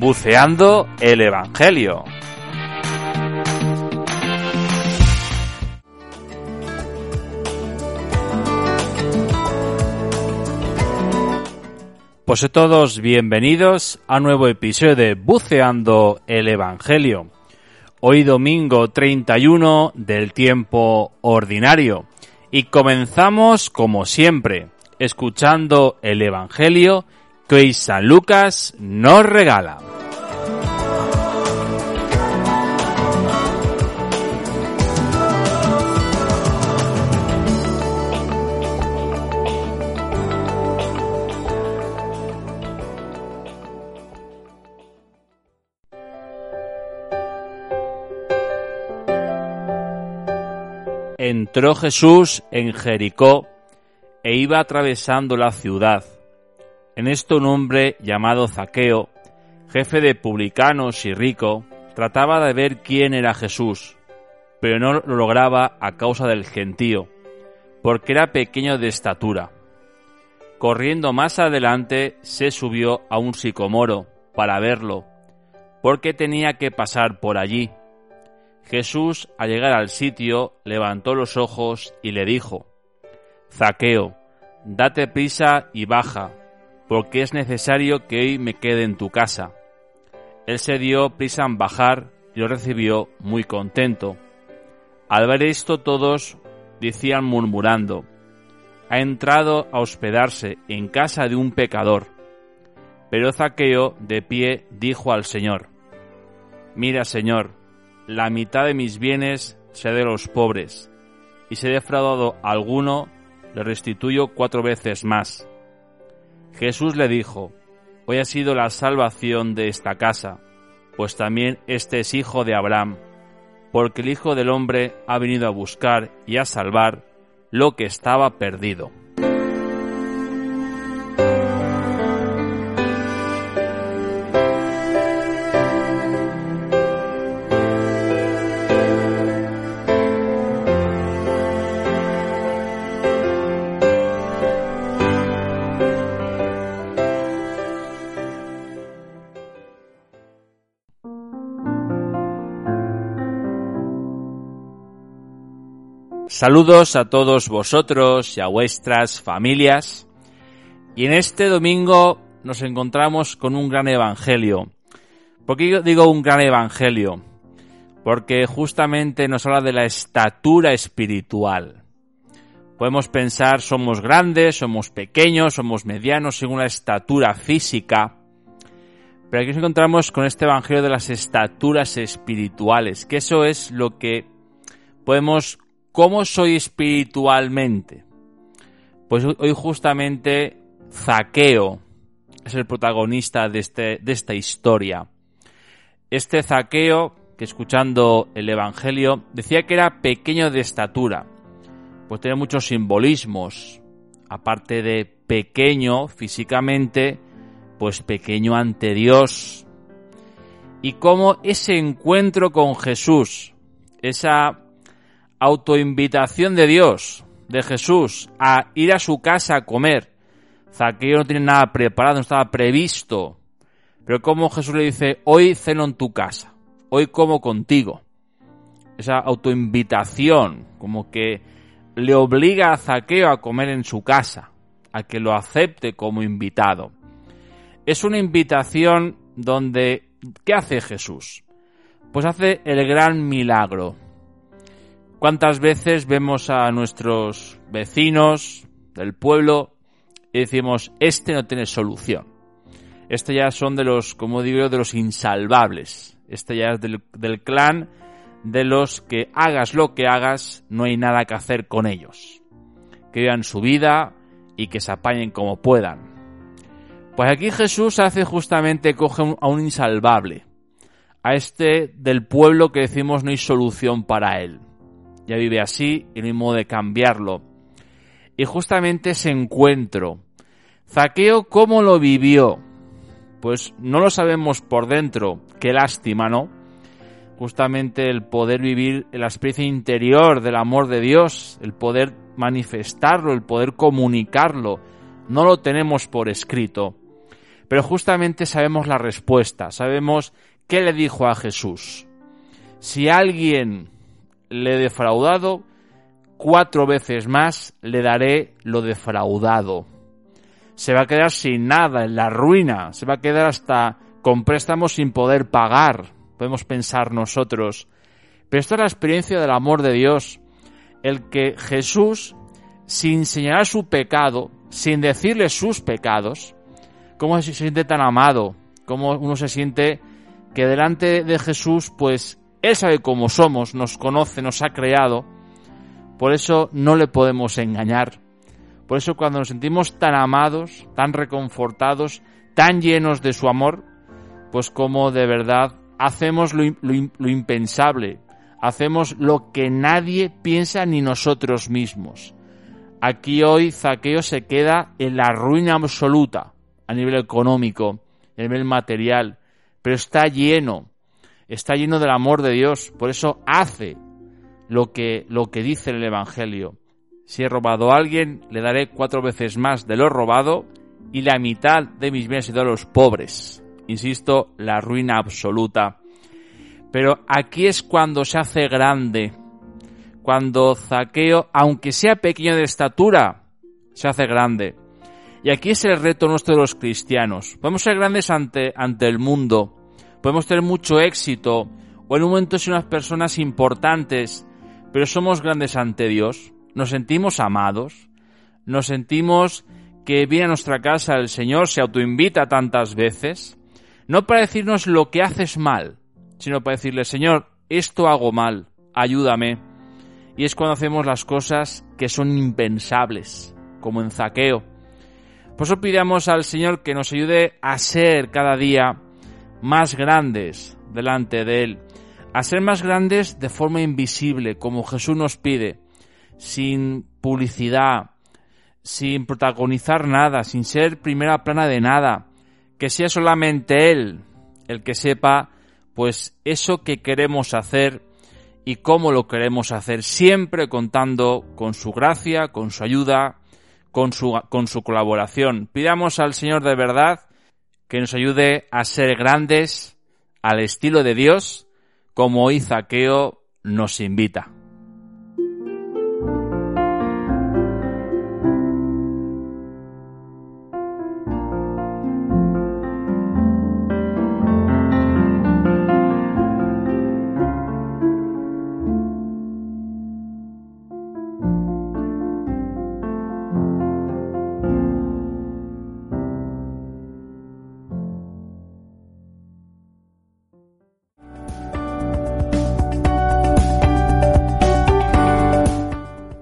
Buceando el Evangelio. Pues a todos bienvenidos a un nuevo episodio de Buceando el Evangelio. Hoy domingo 31 del tiempo ordinario. Y comenzamos como siempre, escuchando el Evangelio que San Lucas nos regala. Entró Jesús en Jericó e iba atravesando la ciudad. En esto un hombre llamado Zaqueo, jefe de publicanos y rico, trataba de ver quién era Jesús, pero no lo lograba a causa del gentío, porque era pequeño de estatura. Corriendo más adelante, se subió a un sicomoro para verlo, porque tenía que pasar por allí. Jesús, al llegar al sitio, levantó los ojos y le dijo, Zaqueo, date prisa y baja, porque es necesario que hoy me quede en tu casa. Él se dio prisa en bajar y lo recibió muy contento. Al ver esto todos decían murmurando, ha entrado a hospedarse en casa de un pecador. Pero Zaqueo, de pie, dijo al Señor, Mira, Señor, la mitad de mis bienes sea de los pobres, y si he defraudado a alguno, le restituyo cuatro veces más. Jesús le dijo, Hoy ha sido la salvación de esta casa, pues también este es hijo de Abraham, porque el Hijo del Hombre ha venido a buscar y a salvar lo que estaba perdido. Saludos a todos vosotros y a vuestras familias. Y en este domingo nos encontramos con un gran evangelio. ¿Por qué digo un gran evangelio? Porque justamente nos habla de la estatura espiritual. Podemos pensar somos grandes, somos pequeños, somos medianos según la estatura física. Pero aquí nos encontramos con este evangelio de las estaturas espirituales, que eso es lo que podemos ¿Cómo soy espiritualmente? Pues hoy justamente Zaqueo es el protagonista de, este, de esta historia. Este Zaqueo, que escuchando el Evangelio, decía que era pequeño de estatura, pues tiene muchos simbolismos. Aparte de pequeño físicamente, pues pequeño ante Dios. Y cómo ese encuentro con Jesús, esa autoinvitación de Dios, de Jesús, a ir a su casa a comer. Zaqueo no tiene nada preparado, no estaba previsto. Pero como Jesús le dice, hoy ceno en tu casa, hoy como contigo. Esa autoinvitación, como que le obliga a Zaqueo a comer en su casa, a que lo acepte como invitado. Es una invitación donde, ¿qué hace Jesús? Pues hace el gran milagro, ¿Cuántas veces vemos a nuestros vecinos del pueblo y decimos, este no tiene solución? Este ya son de los, como digo, de los insalvables. Este ya es del, del clan de los que hagas lo que hagas, no hay nada que hacer con ellos. Que vivan su vida y que se apañen como puedan. Pues aquí Jesús hace justamente, coge a un insalvable, a este del pueblo que decimos no hay solución para él ya vive así y no hay modo de cambiarlo. Y justamente ese encuentro, Zaqueo, ¿cómo lo vivió? Pues no lo sabemos por dentro, qué lástima, ¿no? Justamente el poder vivir la experiencia interior del amor de Dios, el poder manifestarlo, el poder comunicarlo, no lo tenemos por escrito. Pero justamente sabemos la respuesta, sabemos qué le dijo a Jesús. Si alguien le he defraudado, cuatro veces más le daré lo defraudado. Se va a quedar sin nada, en la ruina, se va a quedar hasta con préstamos sin poder pagar, podemos pensar nosotros. Pero esto es la experiencia del amor de Dios, el que Jesús, sin señalar su pecado, sin decirle sus pecados, cómo se siente tan amado, cómo uno se siente que delante de Jesús, pues Él sabe cómo somos, nos conoce, nos ha creado, por eso no le podemos engañar. Por eso cuando nos sentimos tan amados, tan reconfortados, tan llenos de su amor, pues como de verdad hacemos lo, impensable, hacemos lo que nadie piensa ni nosotros mismos. Aquí hoy Zaqueo se queda en la ruina absoluta a nivel económico, a nivel material, pero está lleno, está lleno del amor de Dios, por eso hace lo que, lo que dice el Evangelio. Si he robado a alguien, le daré cuatro veces más de lo robado y la mitad de mis bienes de los pobres. Insisto, la ruina absoluta. Pero aquí es cuando se hace grande, cuando Zaqueo, aunque sea pequeño de estatura, se hace grande. Y aquí es el reto nuestro de los cristianos. Podemos ser grandes ante, ante el mundo, podemos tener mucho éxito, o en un momento ser unas personas importantes, pero somos grandes ante Dios, nos sentimos amados, nos sentimos que viene a nuestra casa el Señor, se autoinvita tantas veces, no para decirnos lo que haces mal, sino para decirle, Señor, esto hago mal, ayúdame. Y es cuando hacemos las cosas que son impensables, como en zaqueo. Por eso pidamos al Señor que nos ayude a ser cada día más grandes delante de Él, a ser más grandes de forma invisible, como Jesús nos pide, sin publicidad, sin protagonizar nada, sin ser primera plana de nada, que sea solamente Él el que sepa, pues eso que queremos hacer y cómo lo queremos hacer, siempre contando con su gracia, con su ayuda, con su, con su colaboración. Pidamos al Señor de verdad que nos ayude a ser grandes al estilo de Dios, como hoy Zaqueo nos invita.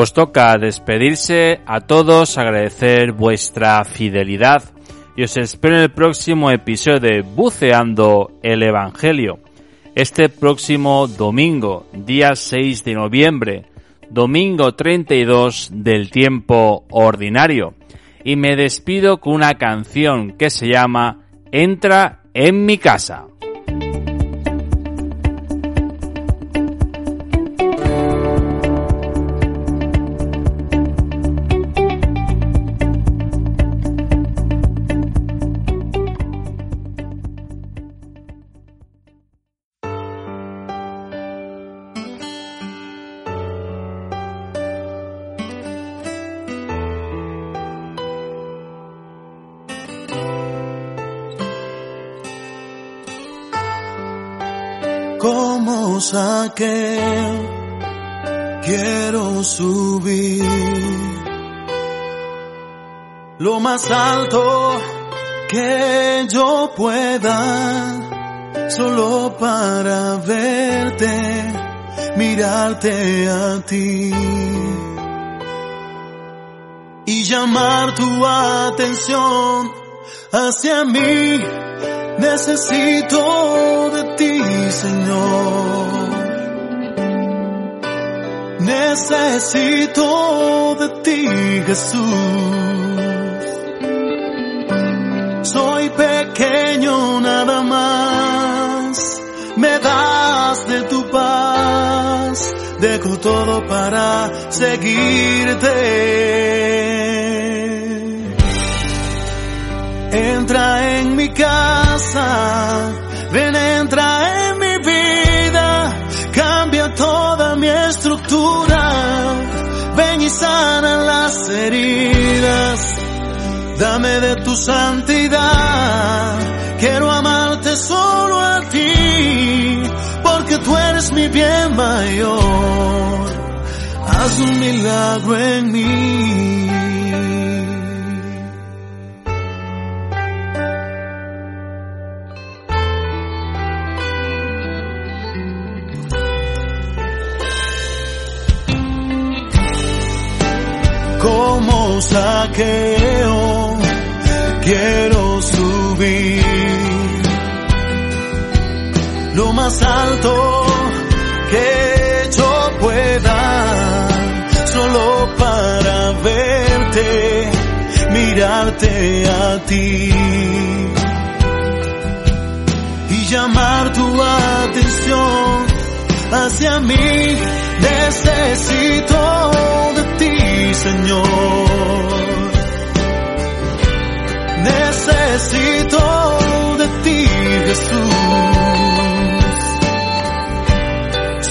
Pues toca despedirse a todos, agradecer vuestra fidelidad y os espero en el próximo episodio de Buceando el Evangelio. Este próximo domingo, día 6 de noviembre, domingo 32 del tiempo ordinario. Y me despido con una canción que se llama Entra en mi casa. Como saqué, quiero subir. Lo más alto que yo pueda, solo para verte, mirarte a ti. Y llamar tu atención hacia mí Necesito de ti, Señor. Necesito de ti, Jesús. Soy pequeño nada más. Me das de tu paz. Dejo todo para seguirte. Entra en mi casa, ven, entra en mi vida, cambia toda mi estructura, ven y sana las heridas, dame de tu santidad, quiero amarte solo a ti, porque tú eres mi bien mayor, haz un milagro en mí. Quiero subir lo más alto que yo pueda, solo para verte, mirarte a ti y llamar tu atención hacia mí. Necesito de ti, Señor. Necesito de ti, Jesús.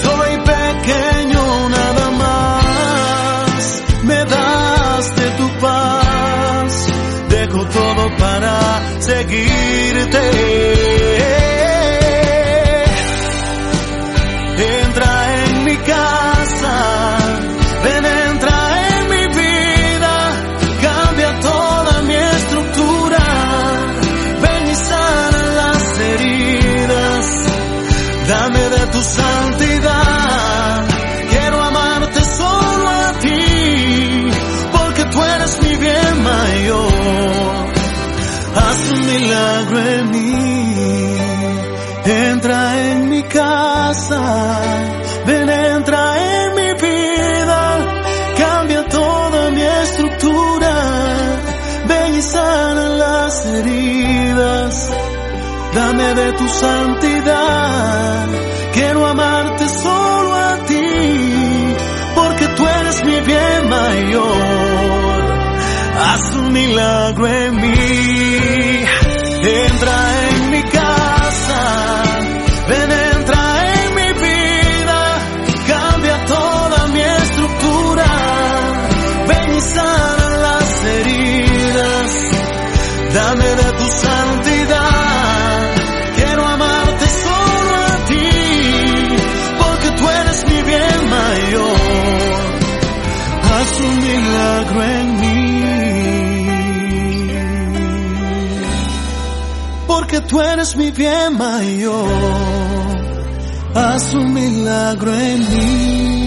Soy pequeño nada más. Me das de tu paz. Dejo todo para seguirte. Ven, entra en mi vida, cambia toda mi estructura, ven y sana las heridas, dame de tu santidad, quiero amarte solo a ti, porque tú eres mi bien mayor, haz un milagro haz un milagro en mí. Porque tú eres mi bien mayor, haz un milagro en mí.